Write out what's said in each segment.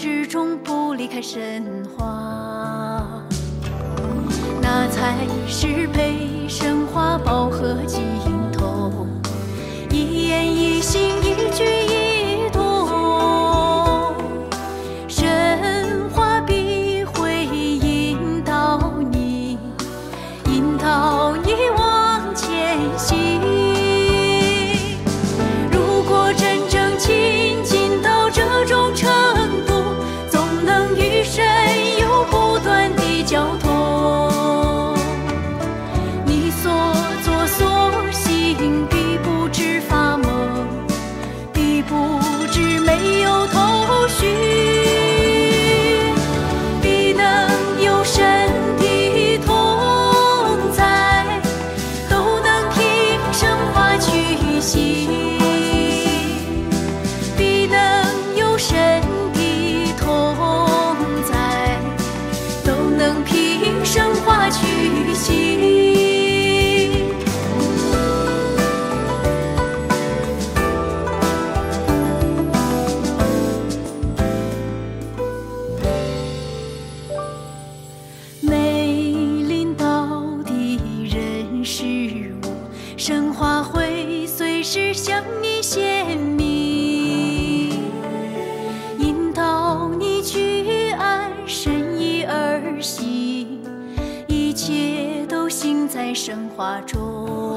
始终不离开神话那才是被神话饱和记忆。神话中。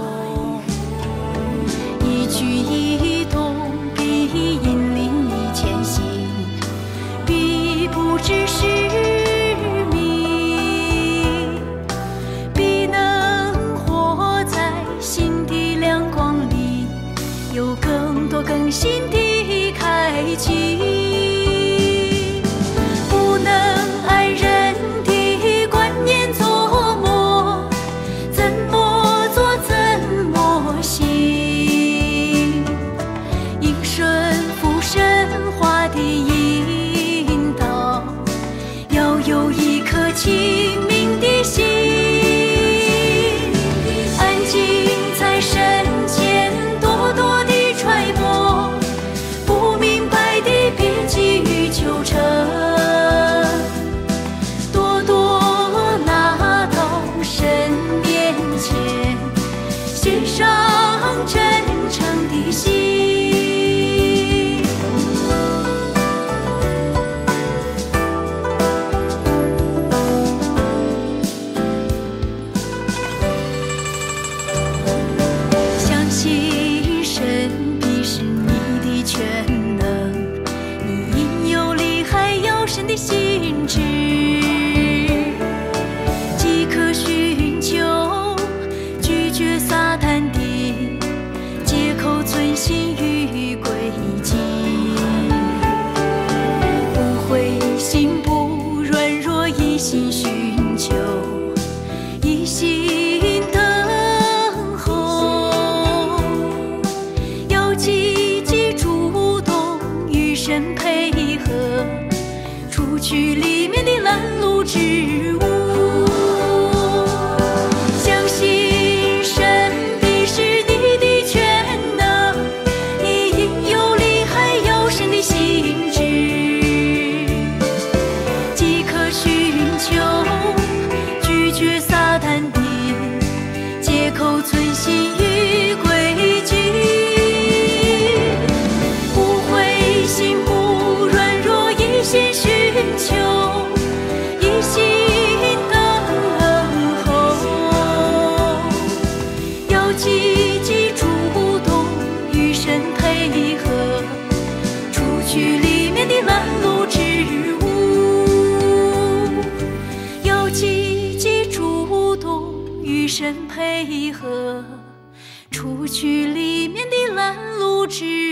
心与轨迹，不灰心，不软弱，一心寻求，一心等候，要积极主动与神配合，除去里面的拦路之。河。除去里面的烂路之